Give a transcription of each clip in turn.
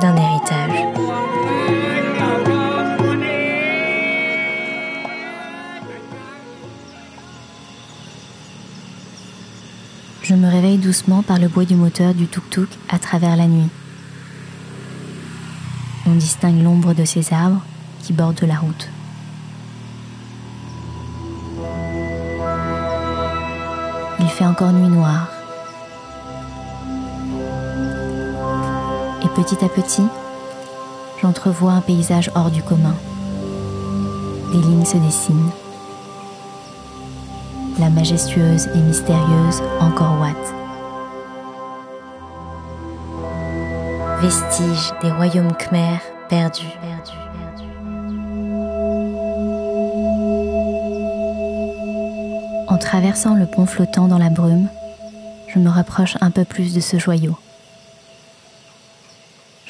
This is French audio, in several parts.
d'un héritage. Je me réveille doucement par le bruit du moteur du tuk-tuk à travers la nuit. On distingue l'ombre de ces arbres qui bordent la route. Il fait encore nuit noire. Petit à petit, j'entrevois un paysage hors du commun. Des lignes se dessinent. La majestueuse et mystérieuse Angkor Wat. Vestige des royaumes khmers perdus. En traversant le pont flottant dans la brume, je me rapproche un peu plus de ce joyau.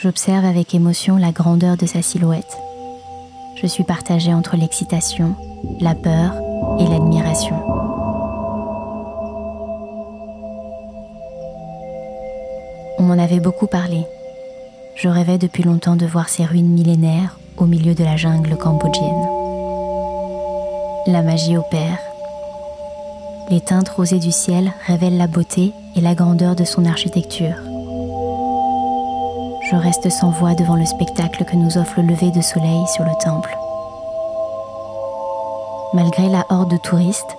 J'observe avec émotion la grandeur de sa silhouette. Je suis partagée entre l'excitation, la peur et l'admiration. On m'en avait beaucoup parlé. Je rêvais depuis longtemps de voir ces ruines millénaires au milieu de la jungle cambodgienne. La magie opère les teintes rosées du ciel révèlent la beauté et la grandeur de son architecture. Je reste sans voix devant le spectacle que nous offre le lever de soleil sur le temple. Malgré la horde de touristes,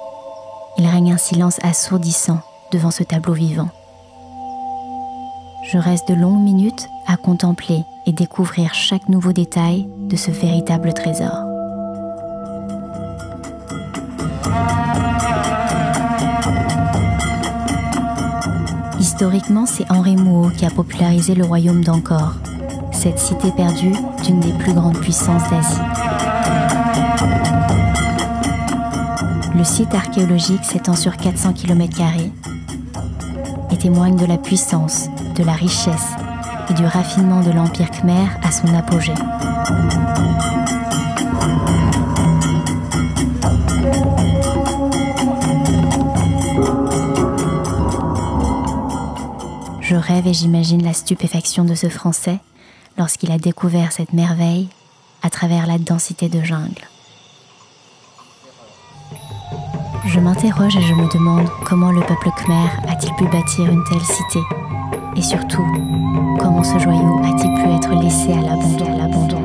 il règne un silence assourdissant devant ce tableau vivant. Je reste de longues minutes à contempler et découvrir chaque nouveau détail de ce véritable trésor. Historiquement, c'est Henri Mouot qui a popularisé le royaume d'Angkor, cette cité perdue d'une des plus grandes puissances d'Asie. Le site archéologique s'étend sur 400 km et témoigne de la puissance, de la richesse et du raffinement de l'Empire khmer à son apogée. Je rêve et j'imagine la stupéfaction de ce Français lorsqu'il a découvert cette merveille à travers la densité de jungle. Je m'interroge et je me demande comment le peuple khmer a-t-il pu bâtir une telle cité? Et surtout, comment ce joyau a-t-il pu être laissé à l'abandon?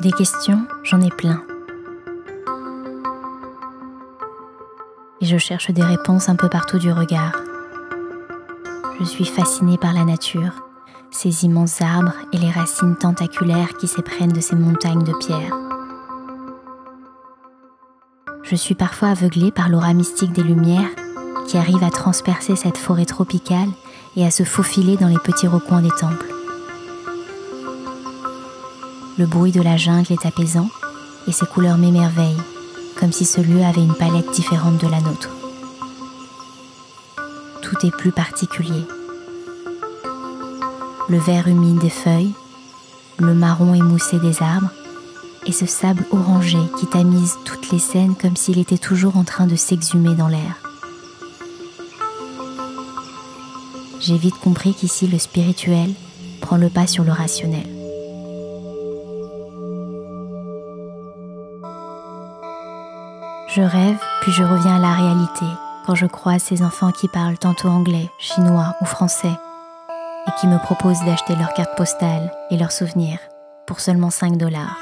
Des questions, j'en ai plein. Et je cherche des réponses un peu partout du regard. Je suis fascinée par la nature, ces immenses arbres et les racines tentaculaires qui s'éprennent de ces montagnes de pierre. Je suis parfois aveuglée par l'aura mystique des lumières qui arrivent à transpercer cette forêt tropicale et à se faufiler dans les petits recoins des temples. Le bruit de la jungle est apaisant et ses couleurs m'émerveillent, comme si ce lieu avait une palette différente de la nôtre. Tout est plus particulier. Le vert humide des feuilles, le marron émoussé des arbres et ce sable orangé qui tamise toutes les scènes comme s'il était toujours en train de s'exhumer dans l'air. J'ai vite compris qu'ici le spirituel prend le pas sur le rationnel. Je rêve, puis je reviens à la réalité quand je croise ces enfants qui parlent tantôt anglais, chinois ou français et qui me proposent d'acheter leurs cartes postales et leurs souvenirs pour seulement 5 dollars.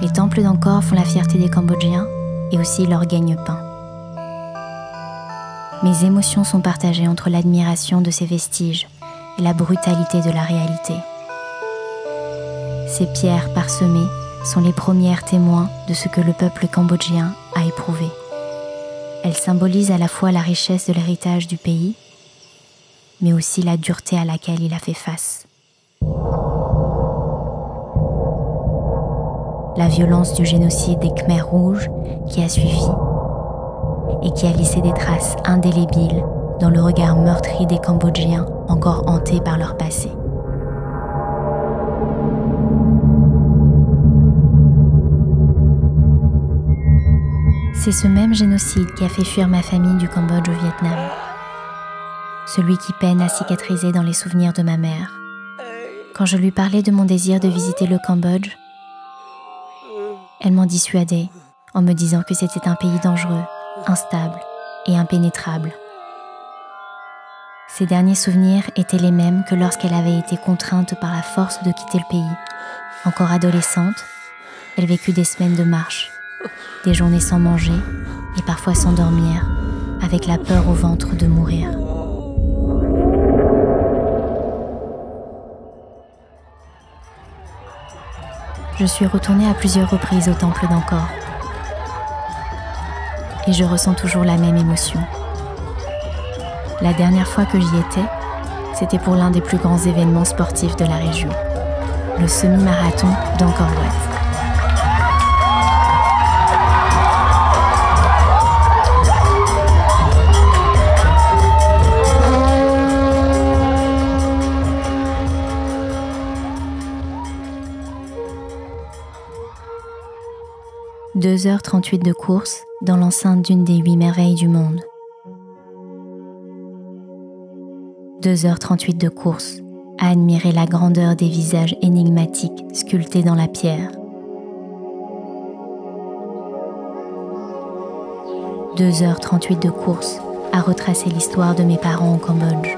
Les temples d'Angkor font la fierté des Cambodgiens et aussi leur gagne-pain. Mes émotions sont partagées entre l'admiration de ces vestiges et la brutalité de la réalité. Ces pierres parsemées sont les premières témoins de ce que le peuple cambodgien a éprouvé. Elles symbolisent à la fois la richesse de l'héritage du pays, mais aussi la dureté à laquelle il a fait face. La violence du génocide des Khmers rouges qui a suivi et qui a laissé des traces indélébiles dans le regard meurtri des Cambodgiens encore hantés par leur passé. C'est ce même génocide qui a fait fuir ma famille du Cambodge au Vietnam. Celui qui peine à cicatriser dans les souvenirs de ma mère. Quand je lui parlais de mon désir de visiter le Cambodge, elle m'en dissuadait en me disant que c'était un pays dangereux, instable et impénétrable. Ses derniers souvenirs étaient les mêmes que lorsqu'elle avait été contrainte par la force de quitter le pays. Encore adolescente, elle vécut des semaines de marche, des journées sans manger et parfois sans dormir, avec la peur au ventre de mourir. Je suis retournée à plusieurs reprises au temple d'Angkor. Et je ressens toujours la même émotion. La dernière fois que j'y étais, c'était pour l'un des plus grands événements sportifs de la région, le semi-marathon d'Angkor Wat. « 2h38 de course dans l'enceinte d'une des huit merveilles du monde. 2h38 de course à admirer la grandeur des visages énigmatiques sculptés dans la pierre. 2h38 de course à retracer l'histoire de mes parents au Cambodge,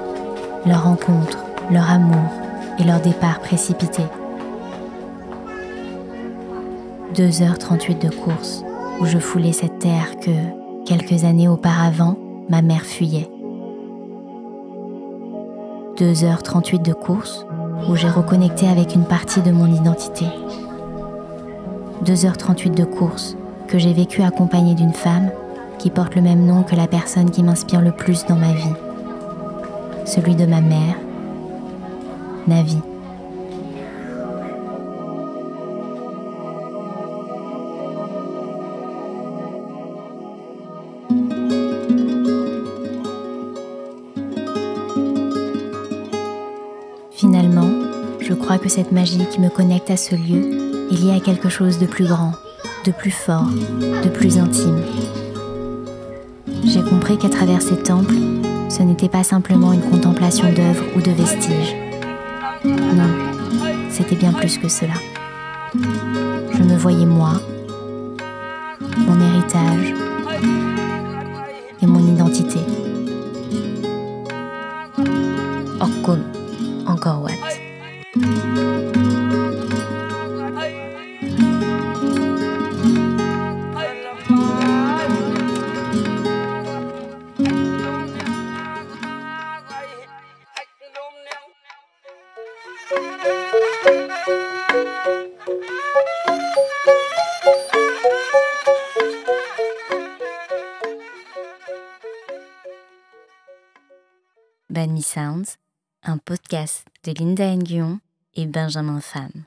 leur rencontre, leur amour et leur départ précipité. 2h38 de course où je foulais cette terre que, quelques années auparavant, ma mère fuyait. 2h38 de course où j'ai reconnecté avec une partie de mon identité. 2h38 de course que j'ai vécu accompagnée d'une femme qui porte le même nom que la personne qui m'inspire le plus dans ma vie, celui de ma mère, Navi. Finalement, je crois que cette magie qui me connecte à ce lieu est liée à quelque chose de plus grand, de plus fort, de plus intime. J'ai compris qu'à travers ces temples, ce n'était pas simplement une contemplation d'œuvres ou de vestiges. Non, c'était bien plus que cela. Je me voyais moi, mon héritage et mon identité. Encore Me Sounds un podcast de Linda Nguyen et Benjamin Pham.